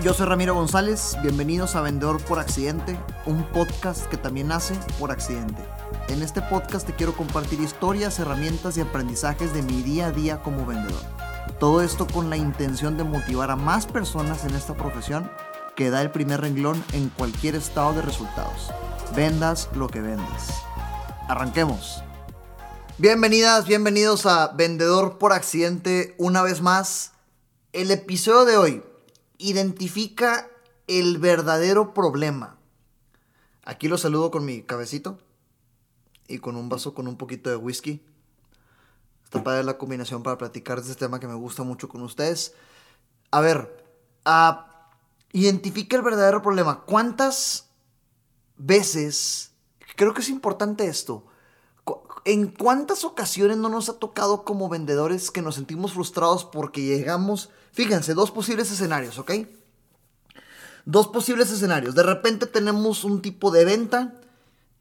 Yo soy Ramiro González, bienvenidos a Vendedor por Accidente, un podcast que también nace por accidente. En este podcast te quiero compartir historias, herramientas y aprendizajes de mi día a día como vendedor. Todo esto con la intención de motivar a más personas en esta profesión que da el primer renglón en cualquier estado de resultados. Vendas lo que vendes. Arranquemos. Bienvenidas, bienvenidos a Vendedor por Accidente una vez más. El episodio de hoy identifica el verdadero problema. Aquí lo saludo con mi cabecito y con un vaso con un poquito de whisky. Está para la combinación para platicar de este tema que me gusta mucho con ustedes. A ver, ah, identifica el verdadero problema. ¿Cuántas veces, creo que es importante esto, ¿en cuántas ocasiones no nos ha tocado como vendedores que nos sentimos frustrados porque llegamos, fíjense, dos posibles escenarios, ¿ok? Dos posibles escenarios. De repente tenemos un tipo de venta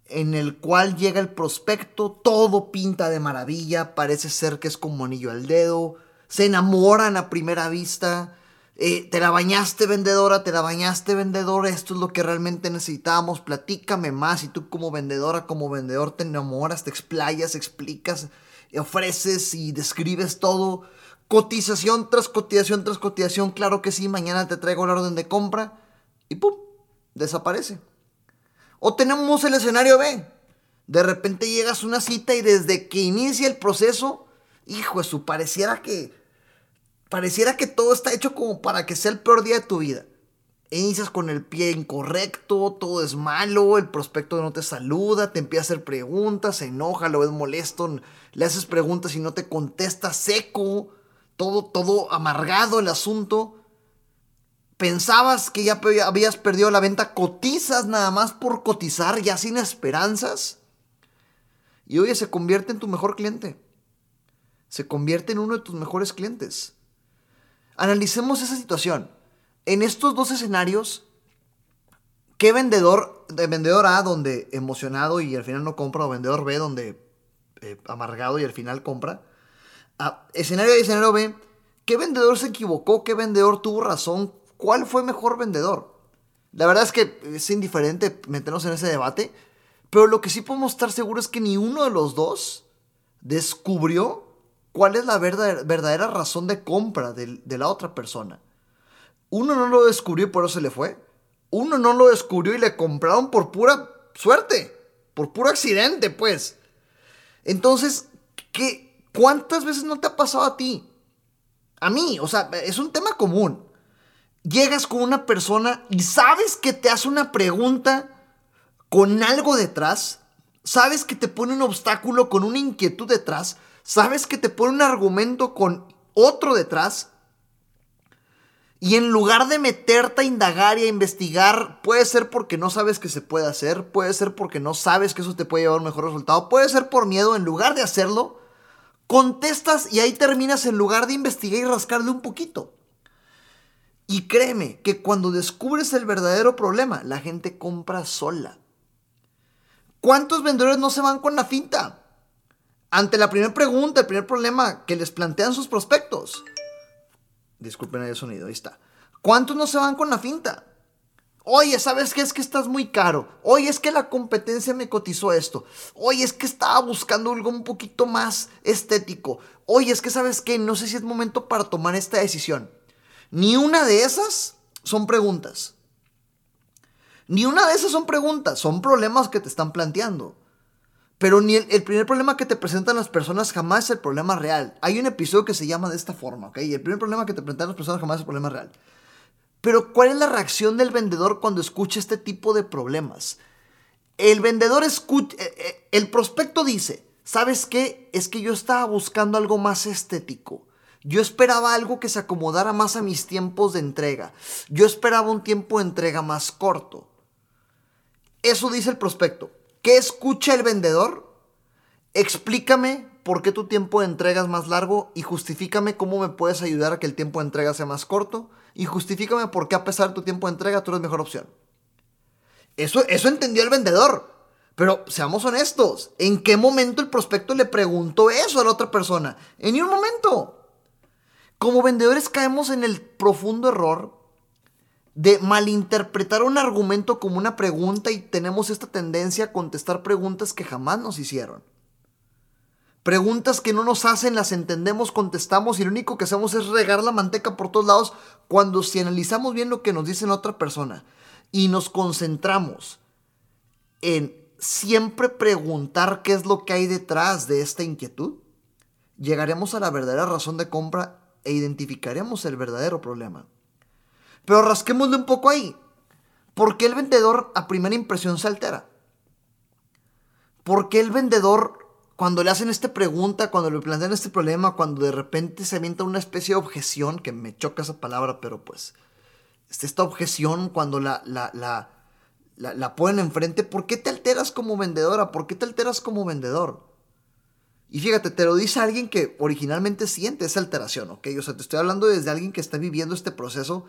en el cual llega el prospecto, todo pinta de maravilla, parece ser que es como anillo al dedo, se enamoran a primera vista, eh, te la bañaste vendedora, te la bañaste vendedor, esto es lo que realmente necesitamos, platícame más y tú como vendedora, como vendedor te enamoras, te explayas, explicas, ofreces y describes todo, cotización tras cotización tras cotización, claro que sí, mañana te traigo la orden de compra y ¡pum! desaparece. O tenemos el escenario B, de repente llegas a una cita y desde que inicia el proceso, hijo, eso pareciera que pareciera que todo está hecho como para que sea el peor día de tu vida. Inicias con el pie incorrecto, todo es malo, el prospecto no te saluda, te empieza a hacer preguntas, se enoja, lo ves molesto, le haces preguntas y no te contesta seco, todo, todo amargado el asunto. Pensabas que ya habías perdido la venta, cotizas nada más por cotizar, ya sin esperanzas. Y oye, se convierte en tu mejor cliente. Se convierte en uno de tus mejores clientes. Analicemos esa situación. En estos dos escenarios, ¿qué vendedor, de vendedor A, donde emocionado y al final no compra, o vendedor B, donde eh, amargado y al final compra? Escenario A y escenario B, ¿qué vendedor se equivocó? ¿Qué vendedor tuvo razón? ¿Cuál fue mejor vendedor? La verdad es que es indiferente meternos en ese debate, pero lo que sí podemos estar seguros es que ni uno de los dos descubrió cuál es la verdadera razón de compra de, la otra persona. Uno no lo descubrió y por eso se le fue. Uno no lo descubrió y le compraron por pura suerte, por puro accidente, pues. Entonces, ¿qué, ¿cuántas veces no te ha pasado a ti? A mí, o sea, es un tema común. Llegas con una persona y sabes que te hace una pregunta con algo detrás, sabes que te pone un obstáculo con una inquietud detrás, sabes que te pone un argumento con otro detrás. Y en lugar de meterte a indagar y a investigar, puede ser porque no sabes que se puede hacer, puede ser porque no sabes que eso te puede llevar a un mejor resultado, puede ser por miedo, en lugar de hacerlo, contestas y ahí terminas en lugar de investigar y rascarle un poquito. Y créeme que cuando descubres el verdadero problema, la gente compra sola. ¿Cuántos vendedores no se van con la finta? ante la primera pregunta, el primer problema que les plantean sus prospectos. Disculpen el sonido, ahí está. ¿Cuántos no se van con la finta? Oye, ¿sabes qué? Es que estás muy caro. Oye, es que la competencia me cotizó esto. Oye, es que estaba buscando algo un poquito más estético. Oye, es que sabes qué? No sé si es momento para tomar esta decisión. Ni una de esas son preguntas. Ni una de esas son preguntas, son problemas que te están planteando. Pero ni el, primer problema que te presentan las personas jamás es el problema real. Hay un episodio que se llama de esta forma, ¿ok? Y el primer problema que te presentan las personas jamás es el problema real. Pero ¿cuál es la reacción del vendedor cuando escucha este tipo de problemas? El vendedor escucha, eh, eh, el prospecto dice, ¿sabes qué? Es que yo estaba buscando algo más estético. Yo esperaba algo que se acomodara más a mis tiempos de entrega. Yo esperaba un tiempo de entrega más corto. Eso dice el prospecto. ¿Qué escucha el vendedor? Explícame por qué tu tiempo de entrega es más largo y justifícame cómo me puedes ayudar a que el tiempo de entrega sea más corto y justifícame por qué a pesar de tu tiempo de entrega tú eres mejor opción. Eso, eso entendió el vendedor. Pero seamos honestos, ¿en qué momento el prospecto le preguntó eso a la otra persona? En ningún momento. Como vendedores caemos en el profundo error de malinterpretar un argumento como una pregunta y tenemos esta tendencia a contestar preguntas que jamás nos hicieron. Preguntas que no nos hacen, las entendemos, contestamos y lo único que hacemos es regar la manteca por todos lados cuando si analizamos bien lo que nos dice la otra persona y nos concentramos en siempre preguntar qué es lo que hay detrás de esta inquietud, llegaremos a la verdadera razón de compra e identificaremos el verdadero problema. Pero rasquémosle un poco ahí. ¿Por qué el vendedor a primera impresión se altera? ¿Por qué el vendedor, cuando le hacen esta pregunta, cuando le plantean este problema, cuando de repente se avienta una especie de objeción, que me choca esa palabra, pero pues, esta objeción, cuando la, la, la, la, la ponen enfrente, ¿por qué te alteras como vendedora? ¿Por qué te alteras como vendedor? Y fíjate, te lo dice alguien que originalmente siente esa alteración, ¿ok? O sea, te estoy hablando desde alguien que está viviendo este proceso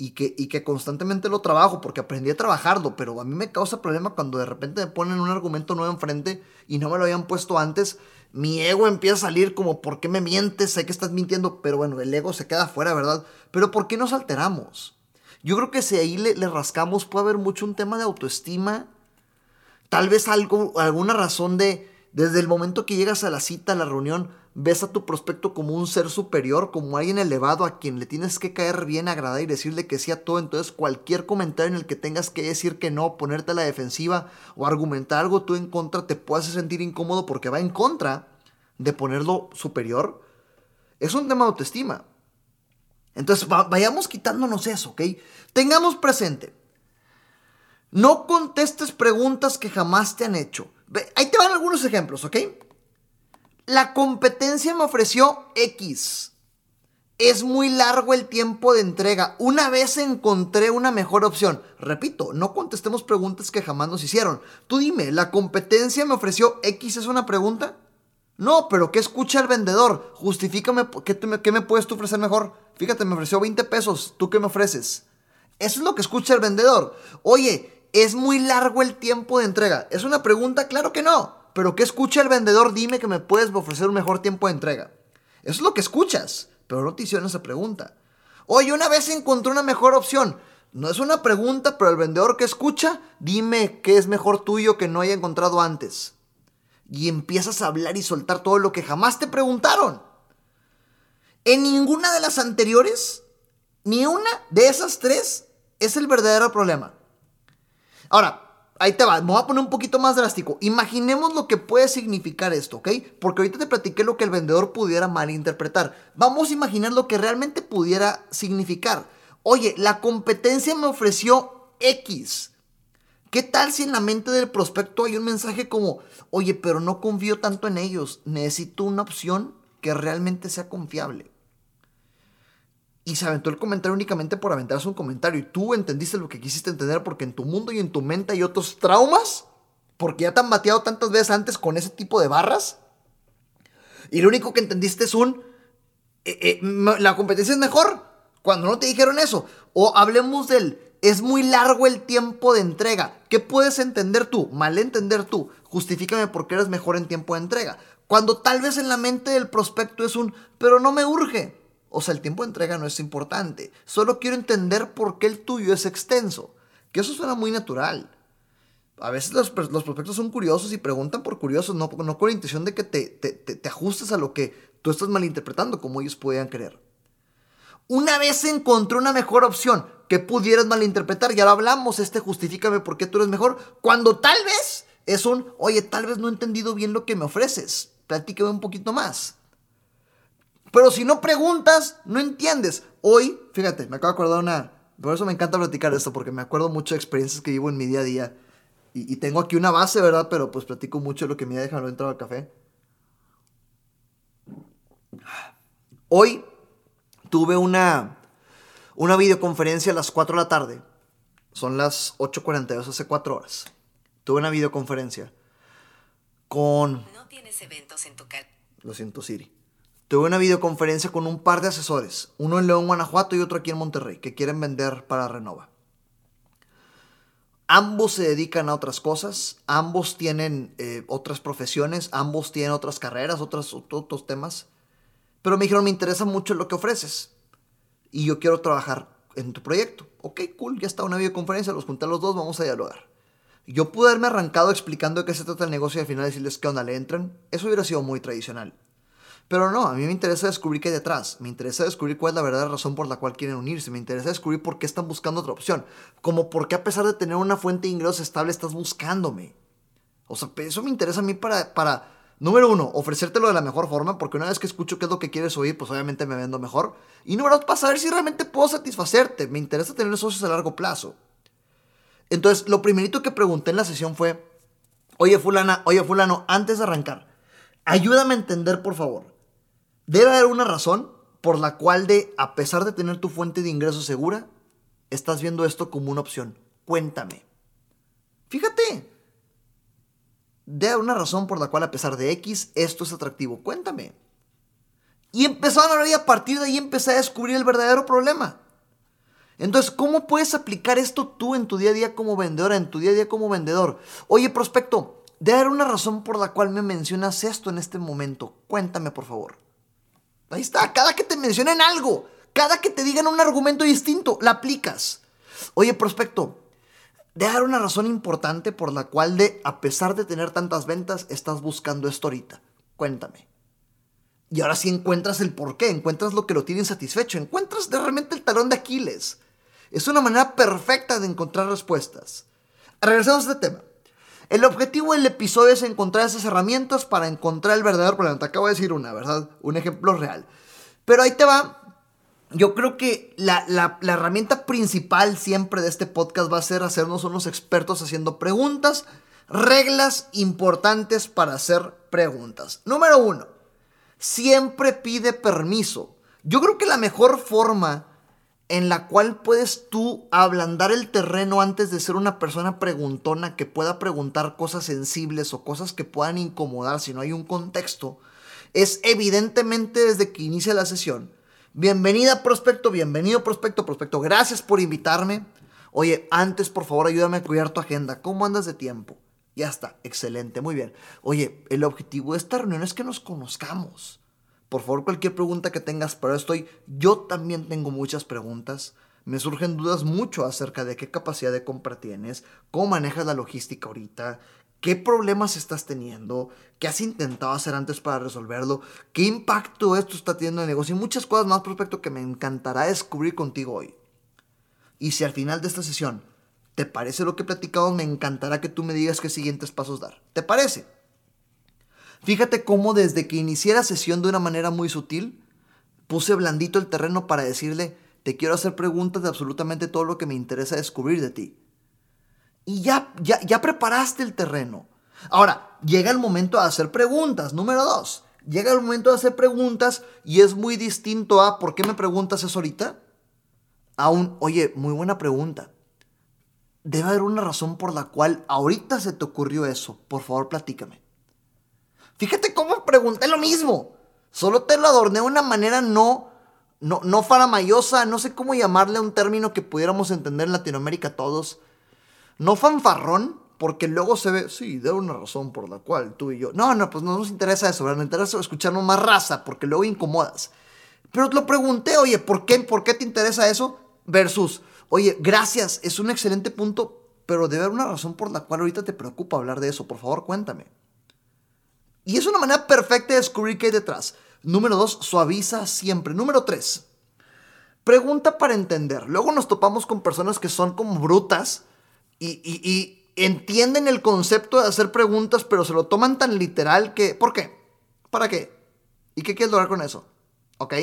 y que, y que constantemente lo trabajo porque aprendí a trabajarlo, pero a mí me causa problema cuando de repente me ponen un argumento nuevo enfrente y no me lo habían puesto antes. Mi ego empieza a salir como, ¿por qué me mientes? Sé que estás mintiendo, pero bueno, el ego se queda afuera, ¿verdad? Pero ¿por qué nos alteramos? Yo creo que si ahí le, le rascamos puede haber mucho un tema de autoestima, tal vez algo, alguna razón de, desde el momento que llegas a la cita, a la reunión, ves a tu prospecto como un ser superior, como alguien elevado a quien le tienes que caer bien, agradar y decirle que sí a todo. Entonces, cualquier comentario en el que tengas que decir que no, ponerte a la defensiva o argumentar algo tú en contra, te puedes sentir incómodo porque va en contra de ponerlo superior. Es un tema de autoestima. Entonces, vayamos quitándonos eso, ¿ok? Tengamos presente. No contestes preguntas que jamás te han hecho. Ahí te van algunos ejemplos, ¿ok? La competencia me ofreció X. Es muy largo el tiempo de entrega. Una vez encontré una mejor opción. Repito, no contestemos preguntas que jamás nos hicieron. Tú dime, ¿la competencia me ofreció X es una pregunta? No, pero ¿qué escucha el vendedor? Justifícame, ¿qué, me puedes tú ofrecer mejor? Fíjate, me ofreció 20 pesos. ¿Tú qué me ofreces? Eso es lo que escucha el vendedor. Oye, ¿es muy largo el tiempo de entrega? ¿Es una pregunta? Claro que no pero ¿qué escucha el vendedor? Dime que me puedes ofrecer un mejor tiempo de entrega. Eso es lo que escuchas, pero no te hicieron esa pregunta. Oye, una vez encontré una mejor opción. No es una pregunta, pero el vendedor que escucha, dime qué es mejor tuyo que no haya encontrado antes. Y empiezas a hablar y soltar todo lo que jamás te preguntaron. En ninguna de las anteriores, ni una de esas tres es el verdadero problema. Ahora, ahí te va, me voy a poner un poquito más drástico. Imaginemos lo que puede significar esto, ¿ok? Porque ahorita te platiqué lo que el vendedor pudiera malinterpretar. Vamos a imaginar lo que realmente pudiera significar. Oye, la competencia me ofreció X. ¿Qué tal si en la mente del prospecto hay un mensaje como, oye, pero no confío tanto en ellos, necesito una opción que realmente sea confiable? Y se aventó el comentario únicamente por aventarse un comentario. Y tú entendiste lo que quisiste entender porque en tu mundo y en tu mente hay otros traumas. Porque ya te han bateado tantas veces antes con ese tipo de barras. Y lo único que entendiste es un... Eh, eh, la competencia es mejor cuando no te dijeron eso. O hablemos del... Es muy largo el tiempo de entrega. ¿Qué puedes entender tú? Mal entender tú. Justifícame por qué eres mejor en tiempo de entrega. Cuando tal vez en la mente del prospecto es un... Pero no me urge. O sea, el tiempo de entrega no es importante. Solo quiero entender por qué el tuyo es extenso. Que eso suena muy natural. A veces los, los prospectos son curiosos y preguntan por curiosos, no, no con la intención de que te, te, ajustes a lo que tú estás malinterpretando como ellos podían creer. Una vez encontré una mejor opción que pudieras malinterpretar, ya lo hablamos, este justifícame por qué tú eres mejor, cuando tal vez es un, oye, tal vez no he entendido bien lo que me ofreces, platícame un poquito más. Pero si no preguntas, no entiendes. Hoy, fíjate, me acabo de acordar una... Por eso me encanta platicar esto, porque me acuerdo mucho de experiencias que vivo en mi día a día. Y, tengo aquí una base, ¿verdad? Pero pues platico mucho de lo que me ha dejado entrar al café. Hoy tuve una, una videoconferencia a las 4 de la tarde. Son las 8.42, hace 4 horas. Tuve una videoconferencia con... No tienes eventos en tu Lo siento, Siri. Tuve una videoconferencia con un par de asesores, uno en León, Guanajuato y otro aquí en Monterrey, que quieren vender para Renova. Ambos se dedican a otras cosas, ambos tienen eh, otras profesiones, ambos tienen otras carreras, otros, otros temas. Pero me dijeron, me interesa mucho lo que ofreces. Y yo quiero trabajar en tu proyecto. Ok, cool, ya está una videoconferencia, los junté a los dos, vamos a dialogar. Yo pude haberme arrancado explicando de qué se trata el negocio y al final decirles qué onda le entran. Eso hubiera sido muy tradicional. Pero no, a mí me interesa descubrir qué hay detrás. Me interesa descubrir cuál es la verdadera razón por la cual quieren unirse. Me interesa descubrir por qué están buscando otra opción. Como por qué a pesar de tener una fuente de ingresos estable estás buscándome. O sea, eso me interesa a mí para, para, número uno, ofrecértelo de la mejor forma, porque una vez que escucho qué es lo que quieres oír, pues obviamente me vendo mejor. Y número dos, para saber si realmente puedo satisfacerte. Me interesa tener socios a largo plazo. Entonces, lo primerito que pregunté en la sesión fue, oye fulana, oye fulano, antes de arrancar, ayúdame a entender, por favor. Debe haber una razón por la cual de, a pesar de tener tu fuente de ingreso segura, estás viendo esto como una opción. Cuéntame. Fíjate. Debe haber una razón por la cual, a pesar de X, esto es atractivo. Cuéntame. Y empezaron a hablar y a partir de ahí empecé a descubrir el verdadero problema. Entonces, ¿cómo puedes aplicar esto tú en tu día a día como vendedora, en tu día a día como vendedor? Oye, prospecto, debe haber una razón por la cual me mencionas esto en este momento. Cuéntame, por favor. Ahí está, cada que te mencionen algo, cada que te digan un argumento distinto, la aplicas. Oye, prospecto, debe haber una razón importante por la cual de, a pesar de tener tantas ventas, estás buscando esto ahorita. Cuéntame. Y ahora sí encuentras el por qué, encuentras lo que lo tiene satisfecho, encuentras de realmente el talón de Aquiles. Es una manera perfecta de encontrar respuestas. Regresemos a este tema. El objetivo del episodio es encontrar esas herramientas para encontrar el verdadero problema. Te acabo de decir una, ¿verdad? Un ejemplo real. Pero ahí te va. Yo creo que la, la, herramienta principal siempre de este podcast va a ser hacernos unos expertos haciendo preguntas. Reglas importantes para hacer preguntas. Número uno, siempre pide permiso. Yo creo que la mejor forma en la cual puedes tú ablandar el terreno antes de ser una persona preguntona que pueda preguntar cosas sensibles o cosas que puedan incomodar si no hay un contexto, es evidentemente desde que inicia la sesión. Bienvenida prospecto, bienvenido prospecto, prospecto, gracias por invitarme. Oye, antes por favor ayúdame a cuidar tu agenda. ¿Cómo andas de tiempo? Ya está, excelente, muy bien. Oye, el objetivo de esta reunión es que nos conozcamos. Por favor, cualquier pregunta que tengas para estoy, yo también tengo muchas preguntas. Me surgen dudas mucho acerca de qué capacidad de compra tienes, cómo manejas la logística ahorita, qué problemas estás teniendo, qué has intentado hacer antes para resolverlo, qué impacto esto está teniendo en el negocio y muchas cosas más respecto que me encantará descubrir contigo hoy. Y si al final de esta sesión te parece lo que platicamos, me encantará que tú me digas qué siguientes pasos dar. ¿Te parece? Fíjate cómo desde que inicié la sesión de una manera muy sutil, puse blandito el terreno para decirle, te quiero hacer preguntas de absolutamente todo lo que me interesa descubrir de ti. Y ya, ya, ya preparaste el terreno. Ahora, llega el momento de hacer preguntas. Número dos, llega el momento de hacer preguntas y es muy distinto a, ¿por qué me preguntas eso ahorita? A un, oye, muy buena pregunta. Debe haber una razón por la cual ahorita se te ocurrió eso. Por favor, platícame. Fíjate cómo pregunté lo mismo. Solo te lo adorné de una manera no, no, no faramayosa, no sé cómo llamarle un término que pudiéramos entender en Latinoamérica todos. No fanfarrón, porque luego se ve, sí, de una razón por la cual tú y yo. No, no, pues no nos interesa eso, ¿verdad? Nos interesa escucharnos más raza, porque luego incomodas. Pero te lo pregunté, oye, ¿por qué, ¿por qué te interesa eso? Versus, oye, gracias, es un excelente punto, pero debe haber una razón por la cual ahorita te preocupa hablar de eso. Por favor, cuéntame. Y es una manera perfecta de descubrir qué hay detrás. Número dos, suaviza siempre. Número tres, pregunta para entender. Luego nos topamos con personas que son como brutas y, entienden el concepto de hacer preguntas, pero se lo toman tan literal que, ¿por qué? ¿Para qué? ¿Y qué quieres lograr con eso? ¿Ok?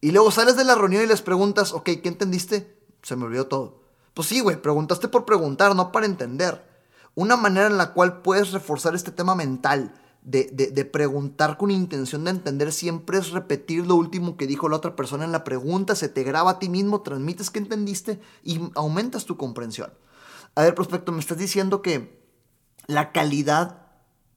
Y luego sales de la reunión y les preguntas, ok, ¿qué entendiste? Se me olvidó todo. Pues sí, güey, preguntaste por preguntar, no para entender. Una manera en la cual puedes reforzar este tema mental de, preguntar con intención de entender siempre es repetir lo último que dijo la otra persona en la pregunta, se te graba a ti mismo, transmites que entendiste y aumentas tu comprensión. A ver, prospecto, me estás diciendo que la calidad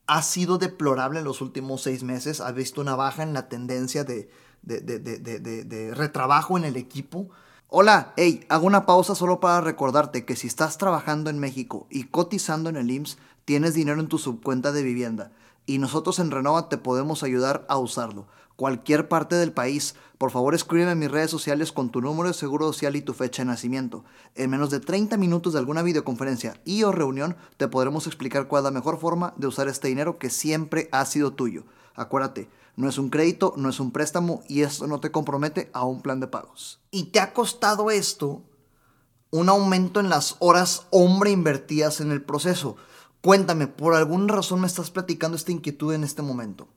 ha sido deplorable en los últimos seis meses, ha visto una baja en la tendencia de, de retrabajo en el equipo. Hola, hey, hago una pausa solo para recordarte que si estás trabajando en México y cotizando en el IMSS, tienes dinero en tu subcuenta de vivienda y nosotros en Renova te podemos ayudar a usarlo. cualquier parte del país. Por favor, escríbeme en mis redes sociales con tu número de seguro social y tu fecha de nacimiento. En menos de 30 minutos de alguna videoconferencia y o reunión te podremos explicar cuál es la mejor forma de usar este dinero que siempre ha sido tuyo. Acuérdate, no es un crédito, no es un préstamo y esto no te compromete a un plan de pagos. ¿Y te ha costado esto un aumento en las horas hombre invertidas en el proceso? Cuéntame, ¿por alguna razón me estás platicando esta inquietud en este momento?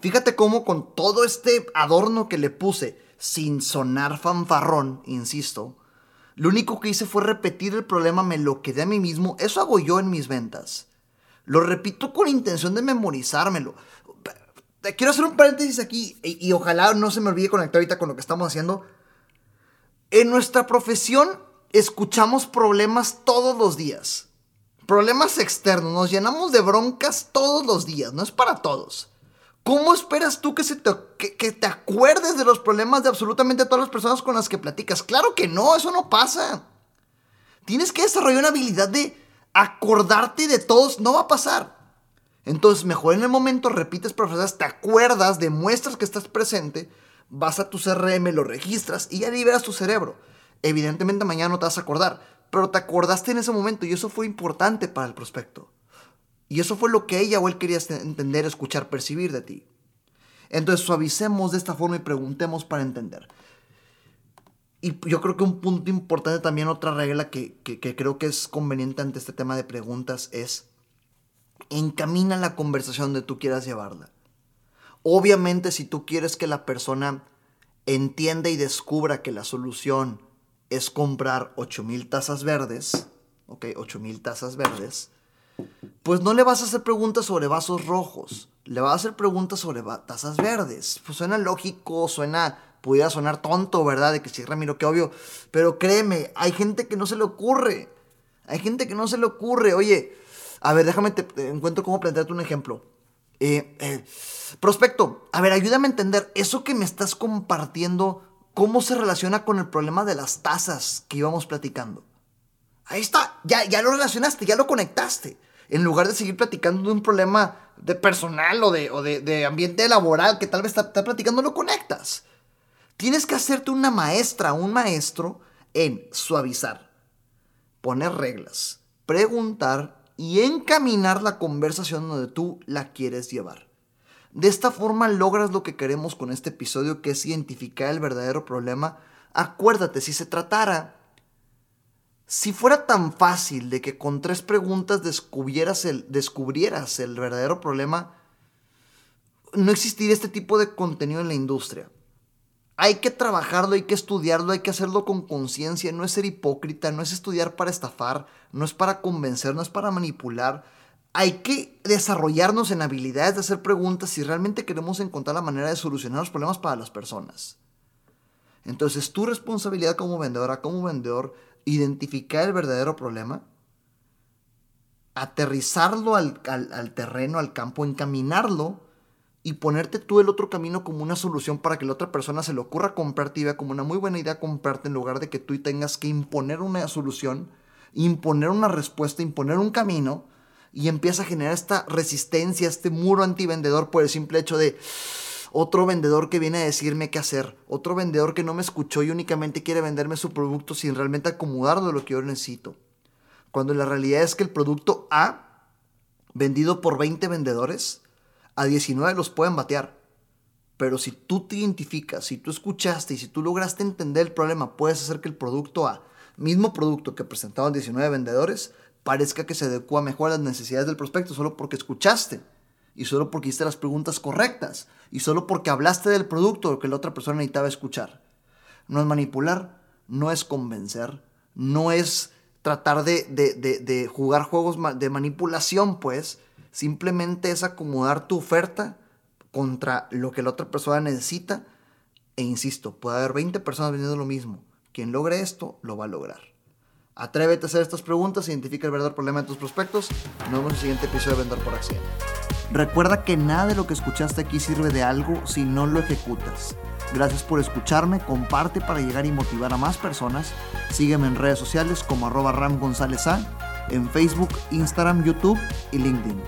Fíjate cómo con todo este adorno que le puse, sin sonar fanfarrón, insisto, lo único que hice fue repetir el problema, me lo quedé a mí mismo, eso hago yo en mis ventas. Lo repito con intención de memorizármelo. Quiero hacer un paréntesis aquí y, y ojalá no se me olvide conectar ahorita con lo que estamos haciendo. En nuestra profesión escuchamos problemas todos los días. Problemas externos, nos llenamos de broncas todos los días, no es para todos. ¿Cómo esperas tú que, se te, que, te acuerdes de los problemas de absolutamente todas las personas con las que platicas? Claro que no, eso no pasa. Tienes que desarrollar una habilidad de acordarte de todos, no va a pasar. Entonces, mejor en el momento repites profesoras, te acuerdas, demuestras que estás presente, vas a tu CRM, lo registras y ya liberas tu cerebro. Evidentemente mañana no te vas a acordar, pero te acordaste en ese momento y eso fue importante para el prospecto. Y eso fue lo que ella o él quería entender, escuchar, percibir de ti. Entonces suavicemos de esta forma y preguntemos para entender. Y yo creo que un punto importante también, otra regla que, que, creo que es conveniente ante este tema de preguntas es encamina la conversación donde tú quieras llevarla. Obviamente si tú quieres que la persona entienda y descubra que la solución es comprar 8000 tazas verdes, ok, 8000 tazas verdes, pues no le vas a hacer preguntas sobre vasos rojos, le vas a hacer preguntas sobre tazas verdes. Pues suena lógico, suena, pudiera sonar tonto, ¿verdad? De que sí, Ramiro, qué obvio. Pero créeme, hay gente que no se le ocurre. Hay gente que no se le ocurre. Oye, a ver, déjame, te, encuentro cómo plantearte un ejemplo. Eh, eh, prospecto, a ver, ayúdame a entender eso que me estás compartiendo, cómo se relaciona con el problema de las tazas que íbamos platicando. Ahí está, ya, ya lo relacionaste, ya lo conectaste. En lugar de seguir platicando de un problema de personal o de, de, ambiente laboral que tal vez está, está platicando, lo conectas. Tienes que hacerte una maestra, un maestro en suavizar, poner reglas, preguntar y encaminar la conversación donde tú la quieres llevar. De esta forma logras lo que queremos con este episodio, que es identificar el verdadero problema. Acuérdate, si se tratara si fuera tan fácil de que con tres preguntas descubrieras el, descubrieras el verdadero problema, no existiría este tipo de contenido en la industria. Hay que trabajarlo, hay que estudiarlo, hay que hacerlo con conciencia, no es ser hipócrita, no es estudiar para estafar, no es para convencer, no es para manipular. Hay que desarrollarnos en habilidades de hacer preguntas si realmente queremos encontrar la manera de solucionar los problemas para las personas. Entonces, tu responsabilidad como vendedora, como vendedor, identificar el verdadero problema, aterrizarlo al, terreno, al campo, encaminarlo y ponerte tú el otro camino como una solución para que la otra persona se le ocurra comprarte y vea como una muy buena idea comprarte en lugar de que tú tengas que imponer una solución, imponer una respuesta, imponer un camino y empieza a generar esta resistencia, este muro antivendedor por el simple hecho de otro vendedor que viene a decirme qué hacer, otro vendedor que no me escuchó y únicamente quiere venderme su producto sin realmente acomodarlo de lo que yo necesito. Cuando la realidad es que el producto A, vendido por 20 vendedores, a 19 los pueden batear. Pero si tú te identificas, si tú escuchaste y si tú lograste entender el problema, puedes hacer que el producto A, mismo producto que presentaban 19 vendedores, parezca que se adecua mejor a las necesidades del prospecto solo porque escuchaste y solo porque hiciste las preguntas correctas y solo porque hablaste del producto que la otra persona necesitaba escuchar. No es manipular, no es convencer, no es tratar de, jugar juegos de manipulación, pues simplemente es acomodar tu oferta contra lo que la otra persona necesita. E insisto, puede haber 20 personas vendiendo lo mismo. Quien logre esto, lo va a lograr. Atrévete a hacer estas preguntas, identifica el verdadero problema de tus prospectos. Nos vemos en el siguiente episodio de Vender por Accidente. Recuerda que nada de lo que escuchaste aquí sirve de algo si no lo ejecutas. Gracias por escucharme, comparte para llegar y motivar a más personas. Sígueme en redes sociales como arroba Ram en Facebook, Instagram, YouTube y LinkedIn.